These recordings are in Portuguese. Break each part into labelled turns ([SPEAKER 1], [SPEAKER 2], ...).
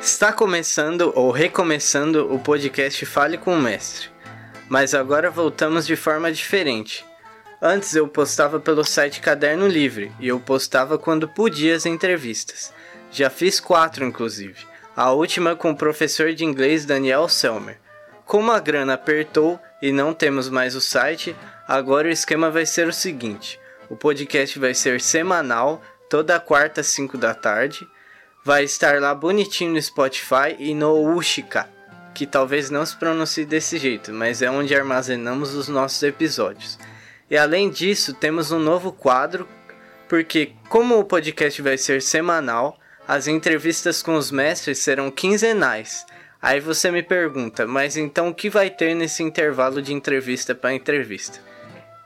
[SPEAKER 1] Está começando ou recomeçando o podcast Fale com o Mestre, mas agora voltamos de forma diferente. Antes eu postava pelo site Caderno Livre e eu postava quando podia as entrevistas. Já fiz quatro, inclusive. A última com o professor de inglês Daniel Selmer. Como a grana apertou e não temos mais o site, agora o esquema vai ser o seguinte: o podcast vai ser semanal, toda quarta às 5 da tarde. Vai estar lá bonitinho no Spotify e no Ushika, que talvez não se pronuncie desse jeito, mas é onde armazenamos os nossos episódios. E além disso, temos um novo quadro, porque como o podcast vai ser semanal, as entrevistas com os mestres serão quinzenais. Aí você me pergunta, mas então o que vai ter nesse intervalo de entrevista para entrevista?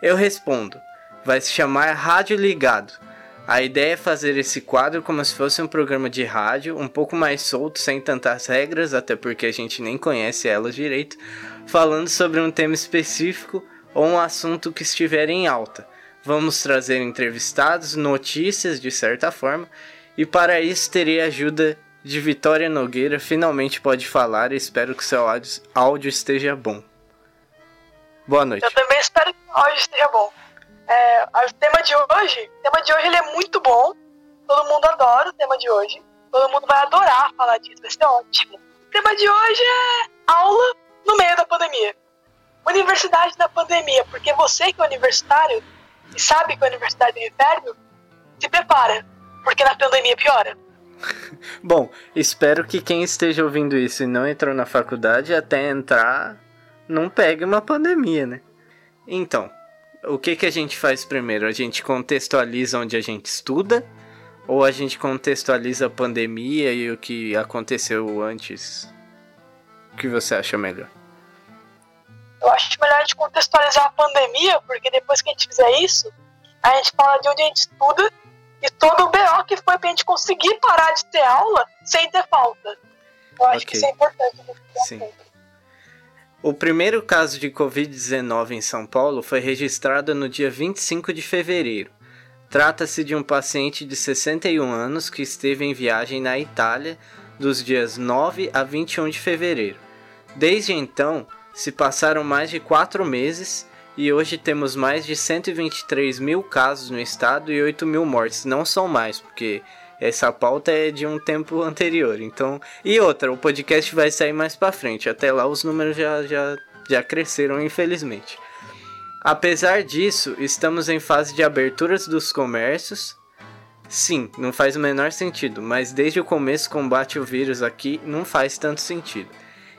[SPEAKER 1] Eu respondo, vai se chamar Rádio Ligado. A ideia é fazer esse quadro como se fosse um programa de rádio, um pouco mais solto, sem tantas regras, até porque a gente nem conhece elas direito, falando sobre um tema específico ou um assunto que estiver em alta. Vamos trazer entrevistados, notícias de certa forma, e para isso terei a ajuda de Vitória Nogueira, finalmente pode falar e espero que seu áudio esteja bom. Boa noite.
[SPEAKER 2] Eu também espero que o áudio esteja bom. É, o tema de hoje, tema de hoje ele é muito bom. Todo mundo adora o tema de hoje. Todo mundo vai adorar falar disso, vai ser ótimo. O tema de hoje é aula no meio da pandemia. Universidade da pandemia, porque você que é universitário e sabe que a universidade é inferno, se prepara, porque na pandemia piora.
[SPEAKER 1] Bom, espero que quem esteja ouvindo isso e não entrou na faculdade até entrar não pegue uma pandemia, né? Então, o que, que a gente faz primeiro? A gente contextualiza onde a gente estuda? Ou a gente contextualiza a pandemia e o que aconteceu antes? O que você acha melhor?
[SPEAKER 2] Eu acho melhor a gente contextualizar a pandemia, porque depois que a gente fizer isso, a gente fala de onde a gente estuda e todo o BO que foi pra gente conseguir parar de ter aula sem ter falta. Eu acho okay. que isso é importante. Sim.
[SPEAKER 1] O primeiro caso de Covid-19 em São Paulo foi registrado no dia 25 de fevereiro. Trata-se de um paciente de 61 anos que esteve em viagem na Itália dos dias 9 a 21 de fevereiro. Desde então, se passaram mais de quatro meses e hoje temos mais de 123 mil casos no estado e 8 mil mortes. Não são mais, porque essa pauta é de um tempo anterior. Então, e outra, o podcast vai sair mais para frente. Até lá os números já, já, já cresceram, infelizmente. Apesar disso, estamos em fase de aberturas dos comércios. Sim, não faz o menor sentido, mas desde o começo combate o vírus aqui não faz tanto sentido.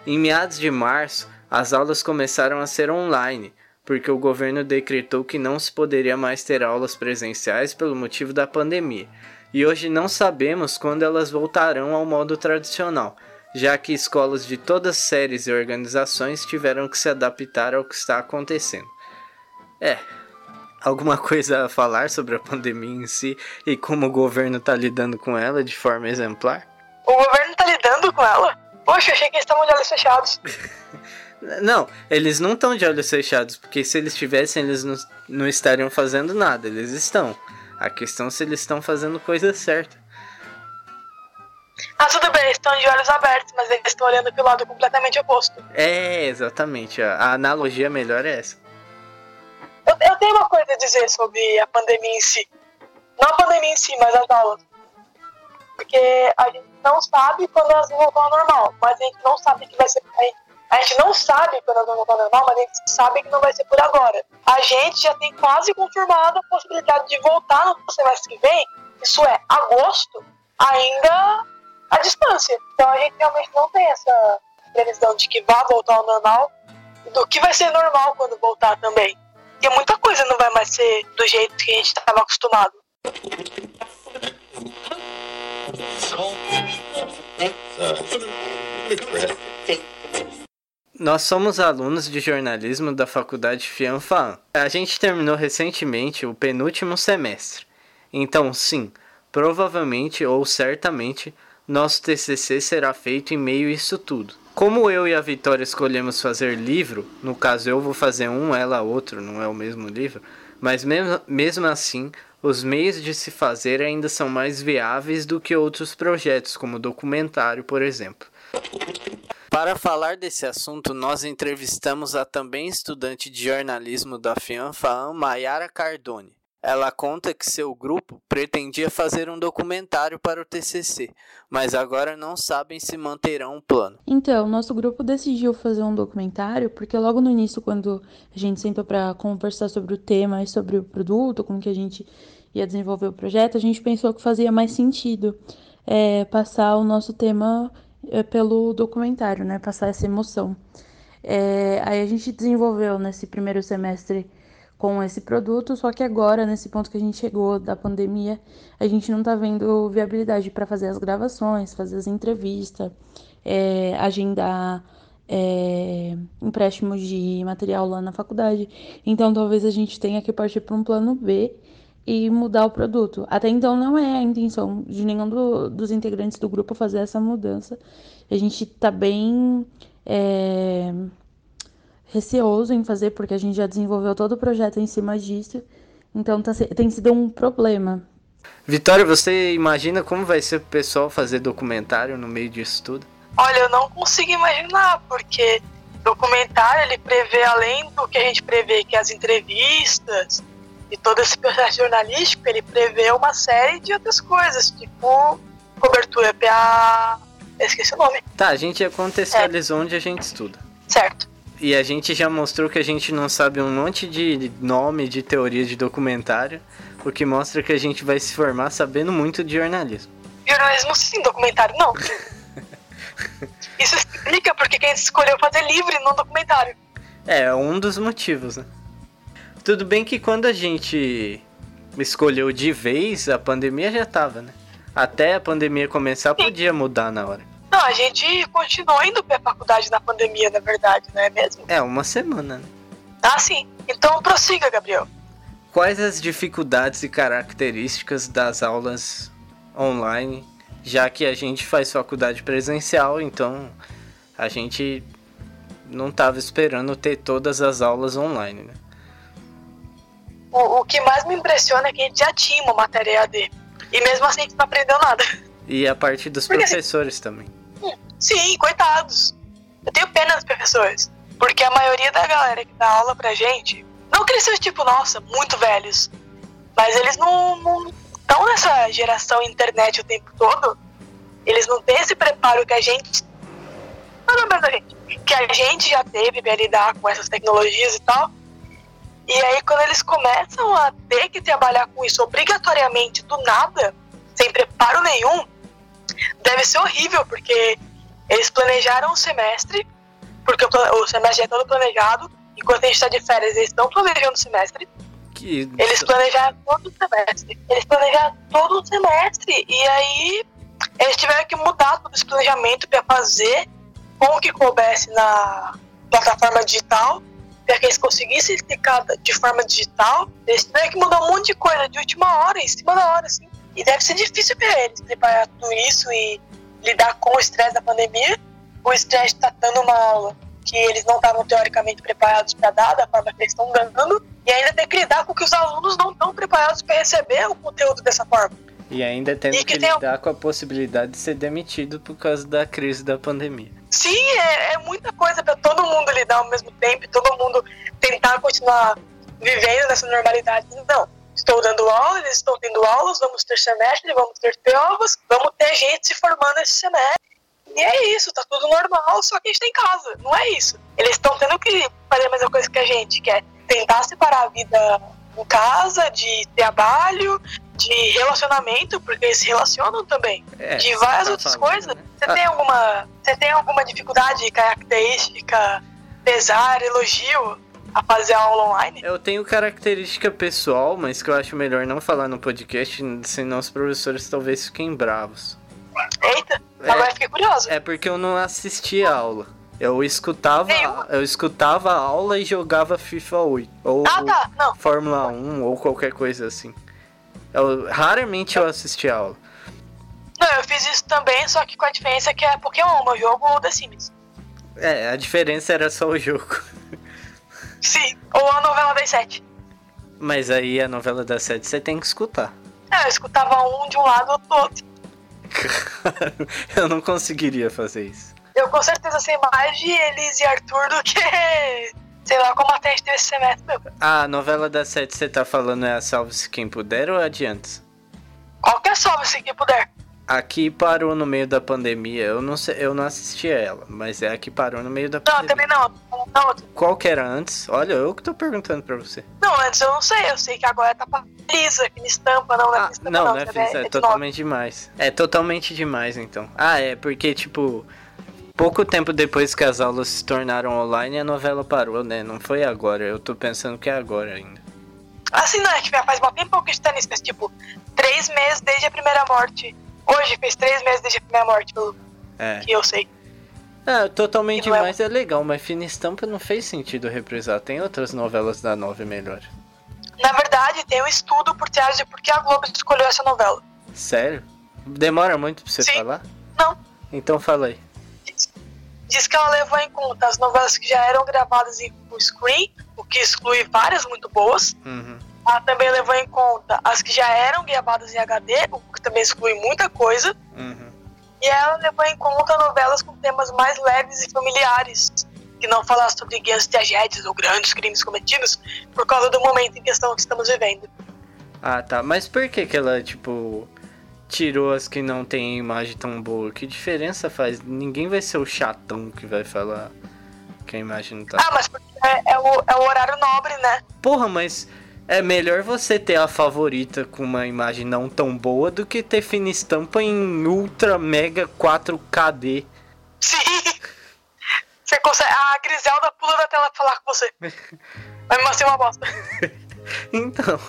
[SPEAKER 1] Em meados de março, as aulas começaram a ser online, porque o governo decretou que não se poderia mais ter aulas presenciais pelo motivo da pandemia e hoje não sabemos quando elas voltarão ao modo tradicional, já que escolas de todas as séries e organizações tiveram que se adaptar ao que está acontecendo. É, alguma coisa a falar sobre a pandemia em si e como o governo está lidando com ela de forma exemplar?
[SPEAKER 2] O governo está lidando com ela? Poxa, achei que eles estavam de olhos fechados.
[SPEAKER 1] não, eles não estão de olhos fechados, porque se eles tivessem, eles não, não estariam fazendo nada, eles estão. A questão é se eles estão fazendo coisa certa.
[SPEAKER 2] Ah, tudo bem, estão de olhos abertos, mas eles estão olhando pelo lado completamente oposto.
[SPEAKER 1] É, exatamente. A, analogia melhor é essa.
[SPEAKER 2] Eu, eu, tenho uma coisa a dizer sobre a pandemia em si. Não a pandemia em si, mas as aulas. Porque a gente não sabe quando elas vão voltar ao normal, mas a gente não sabe que vai ser. A gente não sabe quando elas vão voltar ao normal, mas a gente sabe que não vai ser por agora. A gente já tem quase confirmado a possibilidade de voltar no semestre que vem, isso é, agosto, ainda à distância. Então a gente realmente não tem essa previsão de que vá voltar ao normal, do que vai ser normal quando voltar também. E muita coisa não vai mais ser do jeito que a gente estava acostumado.
[SPEAKER 1] Nós somos alunos de jornalismo da faculdade Fianfaan. A gente terminou recentemente o penúltimo semestre. Então, sim, provavelmente ou certamente nosso TCC será feito em meio a isso tudo. Como eu e a Vitória escolhemos fazer livro, no caso eu vou fazer um, ela outro, não é o mesmo livro, mas mesmo, mesmo assim, os meios de se fazer ainda são mais viáveis do que outros projetos, como documentário, por exemplo. Para falar desse assunto, nós entrevistamos a também estudante de jornalismo da FIANFAAM, Mayara Cardone. Ela conta que seu grupo pretendia fazer um documentário para o TCC, mas agora não sabem se manterão o plano.
[SPEAKER 3] Então, nosso grupo decidiu fazer um documentário porque logo no início, quando a gente sentou para conversar sobre o tema e sobre o produto, como que a gente ia desenvolver o projeto, a gente pensou que fazia mais sentido é, passar o nosso tema pelo documentário, né? Passar essa emoção. É, aí a gente desenvolveu nesse primeiro semestre com esse produto, só que agora, nesse ponto que a gente chegou da pandemia, a gente não tá vendo viabilidade para fazer as gravações, fazer as entrevistas, é, agendar é, empréstimos de material lá na faculdade. Então, talvez a gente tenha que partir para um plano B e mudar o produto. Até então, não é a intenção de nenhum do, dos integrantes do grupo fazer essa mudança. A gente tá bem. É, receoso em fazer, porque a gente já desenvolveu todo o projeto em cima disso. Então tá, tem sido um problema.
[SPEAKER 1] Vitória, você imagina como vai ser o pessoal fazer documentário no meio disso tudo?
[SPEAKER 2] Olha, eu não consigo imaginar, porque documentário ele prevê além do que a gente prevê que as entrevistas e todo esse processo jornalístico, ele prevê uma série de outras coisas, tipo cobertura PA, esqueci o nome.
[SPEAKER 1] Tá, a gente contextualizou é. onde a gente estuda.
[SPEAKER 2] Certo.
[SPEAKER 1] E a gente já mostrou que a gente não sabe um monte de nome de teoria de documentário, o que mostra que a gente vai se formar sabendo muito de jornalismo.
[SPEAKER 2] Jornalismo sim, documentário não. Isso explica porque quem escolheu fazer livre não documentário.
[SPEAKER 1] É, um dos motivos, né? Tudo bem que quando a gente escolheu de vez, a pandemia já tava, né? Até a pandemia começar, podia mudar na hora.
[SPEAKER 2] Não, a gente continuou indo pra faculdade na pandemia, na verdade, não é mesmo?
[SPEAKER 1] É, uma semana, né?
[SPEAKER 2] Ah, sim. Então prossiga, Gabriel.
[SPEAKER 1] Quais as dificuldades e características das aulas online, já que a gente faz faculdade presencial, então a gente não estava esperando ter todas as aulas online, né?
[SPEAKER 2] O, o, que mais me impressiona é que a gente já tinha uma matéria AD. E mesmo assim a gente não aprendeu nada.
[SPEAKER 1] E a parte dos Porque, assim, professores assim, também.
[SPEAKER 2] Sim, coitados. Eu tenho pena dos professores. Porque a maioria da galera que dá aula pra gente, não que eles sejam tipo, nossa, muito velhos, mas eles não estão nessa geração internet o tempo todo. Eles não têm esse preparo que a gente. Não, não, a gente. Que a gente já teve pra lidar com essas tecnologias e tal. E aí, quando eles começam a ter que trabalhar com isso obrigatoriamente do nada, sem preparo nenhum, deve ser horrível, porque eles planejaram o semestre, porque o, semestre já é todo planejado, enquanto a gente está de férias, eles estão planejando o semestre. Que... Eles planejaram todo o semestre. Eles planejaram todo o semestre. E aí eles tiveram que mudar todo esse planejamento para fazer com que coubesse na plataforma digital, para que eles conseguissem explicar de forma digital. Eles tiveram que mudar um monte de coisa de última hora, em cima da hora, assim. E deve ser difícil para eles preparar tudo isso e lidar com o estresse da pandemia, o estresse está dando uma aula que eles não estavam teoricamente preparados para dar, da forma que eles estão dando, e ainda ter que lidar com que os alunos não estão preparados para receber o conteúdo dessa forma.
[SPEAKER 1] E ainda tendo e que, que lidar com a possibilidade de ser demitido por causa da crise da pandemia.
[SPEAKER 2] Sim, é, é muita coisa para todo mundo lidar ao mesmo tempo, todo mundo tentar continuar vivendo nessa normalidade. Não, estou dando aula, eles estão tendo aulas, vamos ter semestre, vamos ter provas, vamos ter gente se formando esse semestre. E é isso, tá tudo normal, só que a gente tá em casa, não é isso. Eles estão tendo que fazer a mesma coisa que a gente, que é tentar separar a vida em casa, de trabalho, de relacionamento, porque eles se relacionam também, é, de várias tá outras coisas. Né? Você, ah. tem alguma, você tem alguma dificuldade característica, pesar, elogio a fazer aula online?
[SPEAKER 1] Eu tenho característica pessoal, mas que eu acho melhor não falar no podcast, senão os professores talvez fiquem bravos.
[SPEAKER 2] Eita, é, agora fiquei curioso.
[SPEAKER 1] É porque eu não assisti a aula. Eu escutava, eu escutava a aula e jogava FIFA 8 ou
[SPEAKER 2] ah, tá.
[SPEAKER 1] Fórmula 1 ou qualquer coisa assim. Eu, raramente eu assisti a aula.
[SPEAKER 2] Não, eu fiz isso também, só que com a diferença que é Pokémon, meu jogo The Sims.
[SPEAKER 1] É, a diferença era só o jogo.
[SPEAKER 2] Sim, ou a novela das sete.
[SPEAKER 1] Mas aí a novela das sete você tem que escutar.
[SPEAKER 2] É, eu escutava um de um lado ou do outro.
[SPEAKER 1] eu não conseguiria fazer isso.
[SPEAKER 2] Eu com certeza sei mais de Elis e Arthur do que. Sei lá como até esse semestre meu.
[SPEAKER 1] A novela das sete você tá falando é a Salve-se Quem Puder ou a de antes?
[SPEAKER 2] Qualquer salve se quem puder.
[SPEAKER 1] Aqui parou no meio da pandemia. Eu não sei, eu não assisti a ela, mas é a que parou no meio da
[SPEAKER 2] Não,
[SPEAKER 1] pandemia.
[SPEAKER 2] também não. Não.
[SPEAKER 1] Qual que era antes? Olha, eu que tô perguntando pra você.
[SPEAKER 2] não, antes eu não sei. Eu sei que agora tá pra Lisa, que me estampa, não, não é
[SPEAKER 1] Ah,
[SPEAKER 2] que estampa,
[SPEAKER 1] não,
[SPEAKER 2] não.
[SPEAKER 1] não é
[SPEAKER 2] sabe?
[SPEAKER 1] Feliz, é
[SPEAKER 2] de
[SPEAKER 1] totalmente demais. É totalmente demais, então. Ah, é porque, tipo, pouco tempo depois que as aulas se tornaram online, a novela parou, né? Não foi agora. Eu tô pensando que é agora ainda.
[SPEAKER 2] Assim, não, é que faz mó tempo que tá nisso, mas tipo, três meses desde a primeira morte. Hoje fez três meses desde a primeira morte, pelo
[SPEAKER 1] É.
[SPEAKER 2] que eu sei.
[SPEAKER 1] Ah, totalmente
[SPEAKER 2] E não é-
[SPEAKER 1] é legal, mas Fina Estampa não fez sentido reprisar. Tem outras novelas da Nove melhor.
[SPEAKER 2] Na verdade, tem um estudo por trás de por que a Globo escolheu essa novela.
[SPEAKER 1] Sério? Demora muito pra você
[SPEAKER 2] Sim.
[SPEAKER 1] falar?
[SPEAKER 2] Não.
[SPEAKER 1] Então fala aí.
[SPEAKER 2] Diz que ela levou em conta as novelas que já eram gravadas em full screen, o que exclui várias muito boas.
[SPEAKER 1] Uhum.
[SPEAKER 2] Ela também levou em conta as que já eram gravadas em HD, o que também exclui muita coisa.
[SPEAKER 1] Uhum.
[SPEAKER 2] E ela levou em conta novelas com temas mais leves e familiares, que não falassem sobre guias tragédias ou grandes crimes cometidos, por causa do momento em questão que estamos vivendo.
[SPEAKER 1] Ah, tá. Mas por que que ela, tipo, tirou as que não tem imagem tão boa? Que diferença faz? Ninguém vai ser o chatão que vai falar que a imagem não tá.
[SPEAKER 2] Ah, mas porque é, é o, é o horário nobre, né?
[SPEAKER 1] Porra, mas é melhor você ter a favorita com uma imagem não tão boa do que ter fina estampa em ultra mega 4KD.
[SPEAKER 2] Sim! Você consegue. A Griselda pula da tela pra falar com você. Vai me ser uma bosta.
[SPEAKER 1] Então,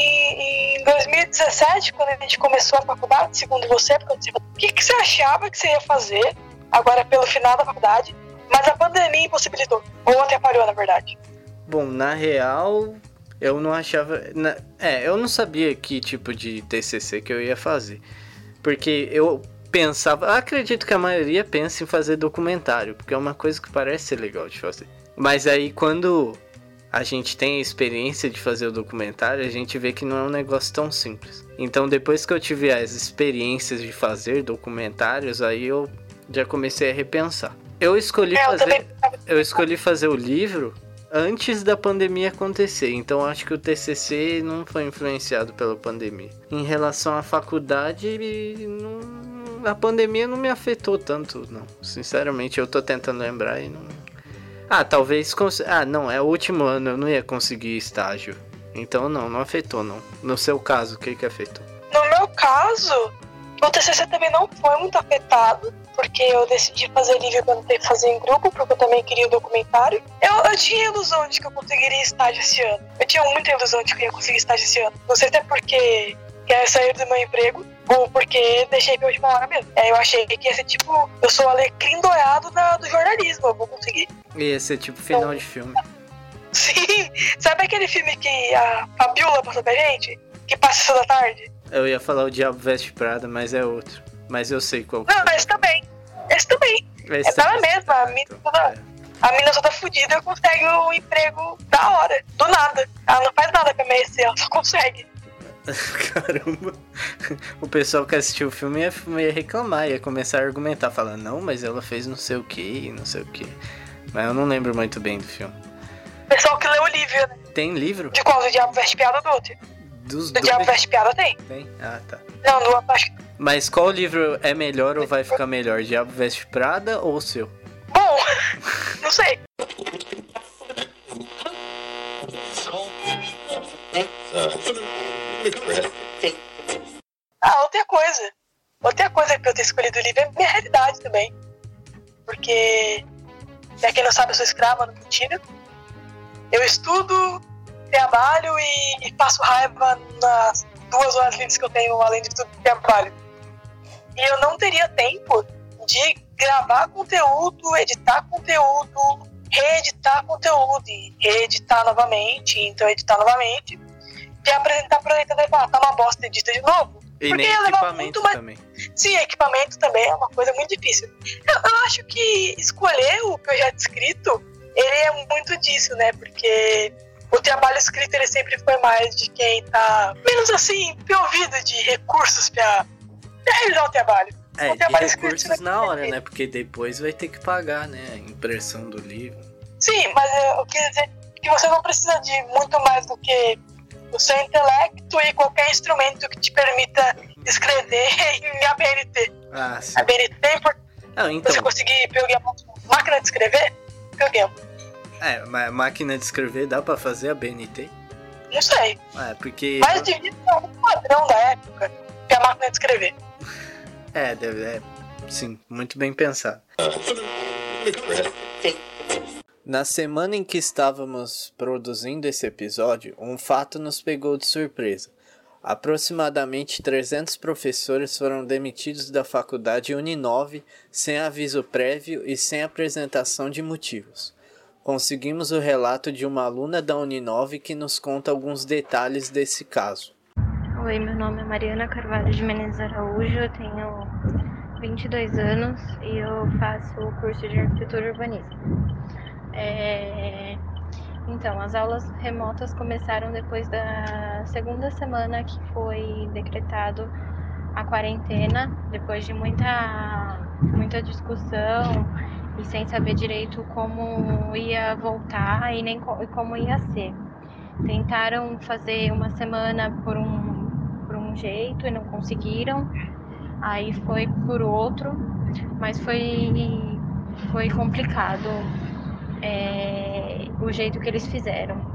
[SPEAKER 2] Em 2017, quando a gente começou a faculdade, segundo você, porque o que, que você achava que você ia fazer agora pelo final da faculdade, mas a pandemia impossibilitou, ou atrapalhou, na verdade.
[SPEAKER 1] bom, na real, eu não achava. na- é, eu não sabia que tipo de TCC que eu ia fazer. Porque eu pensava. Acredito que a maioria pensa em fazer documentário, porque é uma coisa que parece ser legal de fazer. Mas aí quando a gente tem a experiência de fazer o documentário, a gente vê que não é um negócio tão simples. Então depois que eu tive as experiências de fazer documentários, aí eu já comecei a repensar. Eu escolhi
[SPEAKER 2] É, eu
[SPEAKER 1] fazer.
[SPEAKER 2] também.
[SPEAKER 1] Eu escolhi fazer o livro antes da pandemia acontecer, então acho que o TCC não foi influenciado pela pandemia. Em relação à faculdade, não- a pandemia não me afetou tanto, não. Sinceramente, eu tô tentando lembrar e não. Ah, talvez. cons- Ah, não, é o último ano, eu não ia conseguir estágio. Então não, não afetou não. No seu caso, o que que afetou?
[SPEAKER 2] No meu caso, o TCC também não foi muito afetado, porque eu decidi fazer livre quando teve que fazer em grupo, porque eu também queria o documentário. Eu, eu tinha ilusão de que eu conseguiria estágio esse ano. Eu tinha muita ilusão de que eu ia conseguir estágio esse ano. Não sei se é porque quero sair do meu emprego, porque deixei pra última hora mesmo. É, eu achei que ia ser tipo, eu sou o alecrim dourado da- do jornalismo, eu vou conseguir.
[SPEAKER 1] Ia ser tipo final de filme.
[SPEAKER 2] Sim, sabe aquele filme que a Fabiola passou pra gente? Que passa essa da tarde?
[SPEAKER 1] Eu ia falar o Diabo Veste Prada, mas é outro. Mas eu sei qual
[SPEAKER 2] Não, esse também. Esse também.
[SPEAKER 1] Esse
[SPEAKER 2] É dela mesma, a mina
[SPEAKER 1] Então,
[SPEAKER 2] toda, a mina toda fudida consegue um emprego da hora, do nada. Ela não faz nada pra merecer, ela só consegue.
[SPEAKER 1] Caramba. O pessoal que assistiu o filme ia, ia reclamar, ia começar a argumentar, falando, não, mas ela fez não sei o que, não sei o que. Mas eu não lembro muito bem do filme.
[SPEAKER 2] O pessoal que lê o livro, né?
[SPEAKER 1] Tem livro?
[SPEAKER 2] De qual? Do Diabo Veste Piada do outro?
[SPEAKER 1] Dos
[SPEAKER 2] Do
[SPEAKER 1] dois?
[SPEAKER 2] Diabo Veste Piada tem?
[SPEAKER 1] Tem? Ah, tá.
[SPEAKER 2] Não, do acho.
[SPEAKER 1] Mas qual livro é melhor ou vai ficar melhor? Diabo Veste Prada ou o seu?
[SPEAKER 2] Bom, não sei. Ah, outra coisa. Outra coisa que eu ter escolhido o livro é minha realidade também. Porque, pra quem não sabe, eu sou escrava no Putina. Eu estudo, trabalho e, e passo raiva nas duas horas livres que eu tenho, além de tudo, trabalho. E eu não teria tempo de gravar conteúdo, editar conteúdo, reeditar conteúdo e reeditar novamente, então editar novamente, e apresentar pro editor e falar, tá uma bosta, edita de novo.
[SPEAKER 1] E
[SPEAKER 2] Porque
[SPEAKER 1] nem
[SPEAKER 2] ia levar
[SPEAKER 1] equipamento
[SPEAKER 2] muito mais-
[SPEAKER 1] também.
[SPEAKER 2] Sim, equipamento também é uma coisa muito difícil. Eu, eu acho que escolher o projeto escrito, ele é muito disso, né? Porque o trabalho escrito ele sempre foi mais de quem tá menos assim, provido de recursos pra, pra realizar o trabalho.
[SPEAKER 1] É,
[SPEAKER 2] o
[SPEAKER 1] de
[SPEAKER 2] trabalho escrito
[SPEAKER 1] recursos
[SPEAKER 2] vai
[SPEAKER 1] na hora, né? Porque depois vai ter que pagar, né? A impressão do livro.
[SPEAKER 2] Sim, mas eu queria dizer que você não precisa de muito mais do que o seu intelecto e qualquer instrumento que te permita escrever em ABNT.
[SPEAKER 1] Ah, sim.
[SPEAKER 2] ABNT é importante.
[SPEAKER 1] Ah,
[SPEAKER 2] você
[SPEAKER 1] então.
[SPEAKER 2] conseguir programar máquina de escrever, programa.
[SPEAKER 1] É, mas máquina de escrever dá pra fazer a BNT?
[SPEAKER 2] Não sei.
[SPEAKER 1] É, porque.
[SPEAKER 2] Mas devia ser algum padrão da época que a máquina de escrever.
[SPEAKER 1] É, deve. É, sim, muito bem pensado. Na semana em que estávamos produzindo esse episódio, um fato nos pegou de surpresa. Aproximadamente 300 professores foram demitidos da faculdade Uninove sem aviso prévio e sem apresentação de motivos. Conseguimos o relato de uma aluna da Uninove que nos conta alguns detalhes desse caso.
[SPEAKER 4] Oi, meu nome é Mariana Carvalho de Menezes Araújo, eu tenho 22 anos e eu faço o curso de arquitetura urbanismo. É, Então, as aulas remotas começaram depois da segunda semana que foi decretado a quarentena, depois de muita, muita discussão e sem saber direito como ia voltar e nem co- como ia ser. Tentaram fazer uma semana por um, por um jeito e não conseguiram, aí foi por outro, mas foi, foi complicado é, o jeito que eles fizeram.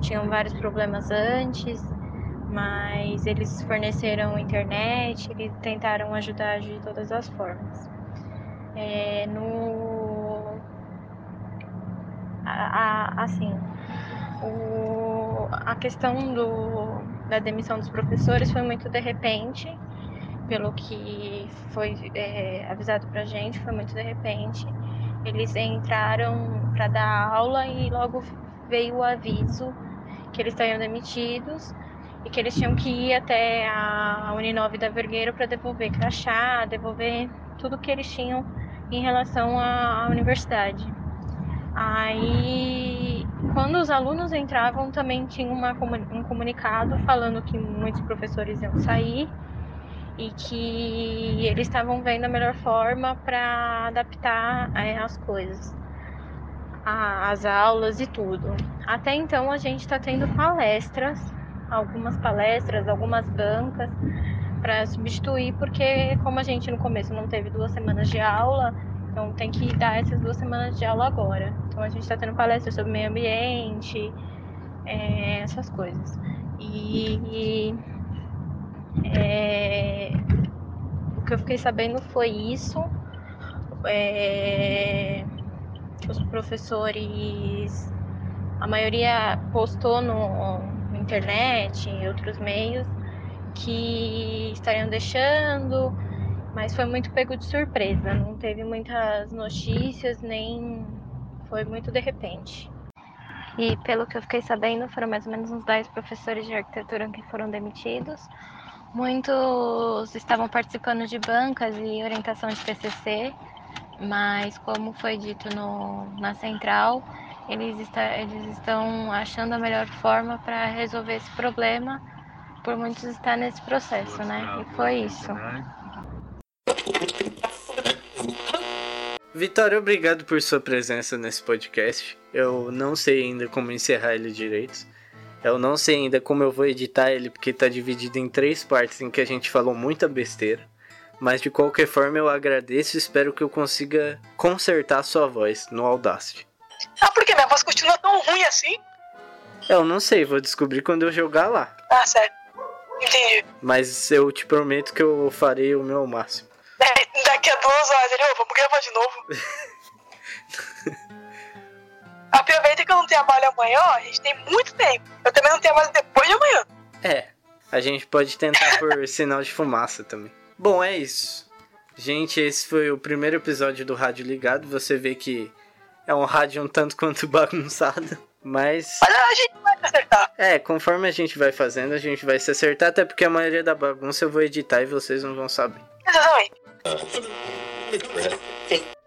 [SPEAKER 4] Tinham vários problemas antes, mas eles forneceram internet, eles tentaram ajudar de todas as formas. É, no a- a- assim, o, a questão do, da demissão dos professores foi muito de repente, pelo que foi é, avisado pra gente, foi muito de repente. Eles entraram para dar aula e logo veio o aviso que eles estariam demitidos e que eles tinham que ir até a Uninove da Vergueiro para devolver crachá, devolver tudo que eles tinham em relação à à universidade. Aí, quando os alunos entravam, também tinha uma, um comunicado falando que muitos professores iam sair e que eles estavam vendo a melhor forma para adaptar é, as coisas, a- as aulas e tudo. Até então, a gente está tendo palestras, algumas palestras, algumas bancas para substituir, porque como a gente no começo não teve duas semanas de aula, então tem que dar essas duas semanas de aula agora. Então a gente está tendo palestras sobre meio ambiente, é, essas coisas. E, é, o que eu fiquei sabendo foi isso. É, os professores, a maioria postou no, internet, em outros meios, que estariam deixando, mas foi muito pego de surpresa. Não teve muitas notícias, nem foi muito de repente. E pelo que eu fiquei sabendo, foram mais ou menos uns 10 professores de arquitetura que foram demitidos. Muitos estavam participando de bancas e orientação de TCC, mas como foi dito no, na central, eles, está, eles estão achando a melhor forma para resolver esse problema, por muitos estar nesse processo, né? E foi isso.
[SPEAKER 1] Vitória, obrigado por sua presença nesse podcast. Eu não sei ainda como encerrar ele direito. Eu não sei ainda como eu vou editar ele, porque tá dividido em três partes em que a gente falou muita besteira. Mas de qualquer forma eu agradeço e espero que eu consiga consertar a sua voz no Audacity.
[SPEAKER 2] Ah, por que minha voz continua tão ruim assim?
[SPEAKER 1] Eu não sei, vou descobrir quando eu jogar lá.
[SPEAKER 2] Ah, sério. Entendi.
[SPEAKER 1] Mas eu te prometo que eu farei o meu máximo.
[SPEAKER 2] Da- Daqui a duas horas ele, vamos gravar de novo. Aproveita que eu não trabalho amanhã, ó, a gente tem muito tempo. Eu também não trabalho depois de amanhã.
[SPEAKER 1] É, a gente pode tentar por sinal de fumaça também. Bom, é isso. Gente, esse foi o primeiro episódio do Rádio Ligado. Você vê que é um rádio um tanto quanto bagunçado. Mas.
[SPEAKER 2] Mas a gente vai se acertar.
[SPEAKER 1] É, conforme a gente vai fazendo, a gente vai se acertar, até porque a maioria da bagunça eu vou editar e vocês não vão saber.
[SPEAKER 2] Exatamente.